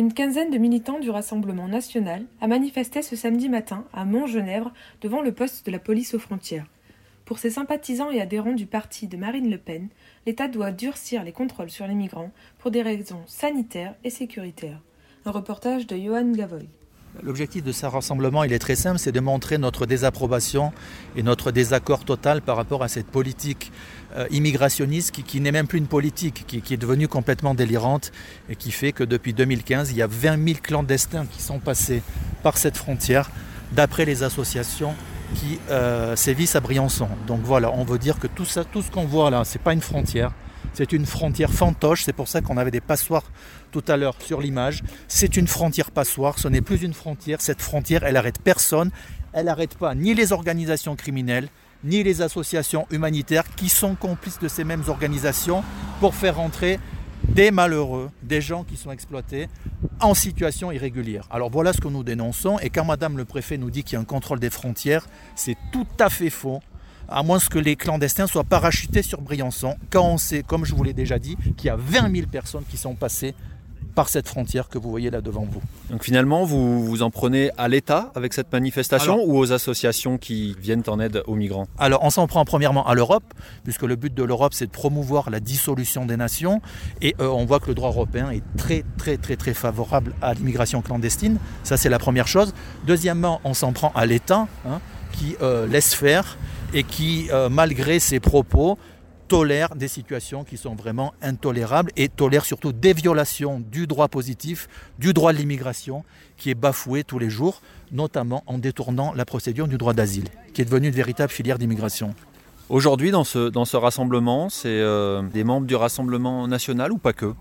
Une quinzaine de militants du Rassemblement national a manifesté ce samedi matin à Montgenèvre devant le poste de la police aux frontières. Pour ses sympathisants et adhérents du parti de Marine Le Pen, l'État doit durcir les contrôles sur les migrants pour des raisons sanitaires et sécuritaires. Un reportage de Johan Gavoy. L'objectif de ce rassemblement, il est très simple, c'est de montrer notre désapprobation et notre désaccord total par rapport à cette politique euh, immigrationniste qui, n'est même plus une politique, qui, est devenue complètement délirante et qui fait que depuis 2015, il y a 20 000 clandestins qui sont passés par cette frontière, d'après les associations qui euh, sévissent à Briançon. Donc voilà, on veut dire que tout, ça, tout ce qu'on voit là, ce n'est pas une frontière, c'est une frontière fantoche, c'est pour ça qu'on avait des passoires tout à l'heure sur l'image. C'est une frontière passoire, ce n'est plus une frontière. Cette frontière, elle arrête personne. Elle n'arrête pas ni les organisations criminelles, ni les associations humanitaires qui sont complices de ces mêmes organisations pour faire rentrer des malheureux, des gens qui sont exploités en situation irrégulière. Alors voilà ce que nous dénonçons. Et quand Madame le Préfet nous dit qu'il y a un contrôle des frontières, c'est tout à fait faux à moins que les clandestins soient parachutés sur Briançon, quand on sait, comme je vous l'ai déjà dit, qu'il y a 20 000 personnes qui sont passées par cette frontière que vous voyez là devant vous. Donc finalement, vous vous en prenez à l'État avec cette manifestation ou aux associations qui viennent en aide aux migrants? Alors on s'en prend premièrement à l'Europe, puisque le but de l'Europe c'est de promouvoir la dissolution des nations, et euh, on voit que le droit européen est très très très très favorable à l'immigration clandestine, ça c'est la première chose. Deuxièmement, on s'en prend à l'État, hein, qui euh, laisse faire et qui, euh, malgré ses propos, tolère des situations qui sont vraiment intolérables et tolère surtout des violations du droit positif, du droit de l'immigration, qui est bafoué tous les jours, notamment en détournant la procédure du droit d'asile, qui est devenue une véritable filière d'immigration. Aujourd'hui, dans ce, dans ce rassemblement, c'est euh, des membres du Rassemblement national ou pas que?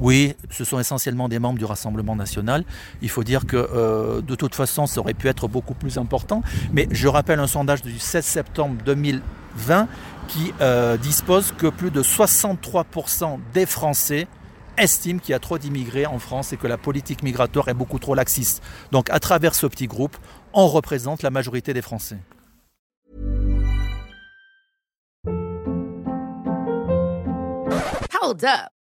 Oui, ce sont essentiellement des membres du Rassemblement national. Il faut dire que euh, de toute façon, ça aurait pu être beaucoup plus important. Mais je rappelle un sondage du 16 septembre 2020 qui euh, dispose que plus de 63% des Français estiment qu'il y a trop d'immigrés en France et que la politique migratoire est beaucoup trop laxiste. Donc à travers ce petit groupe, on représente la majorité des Français.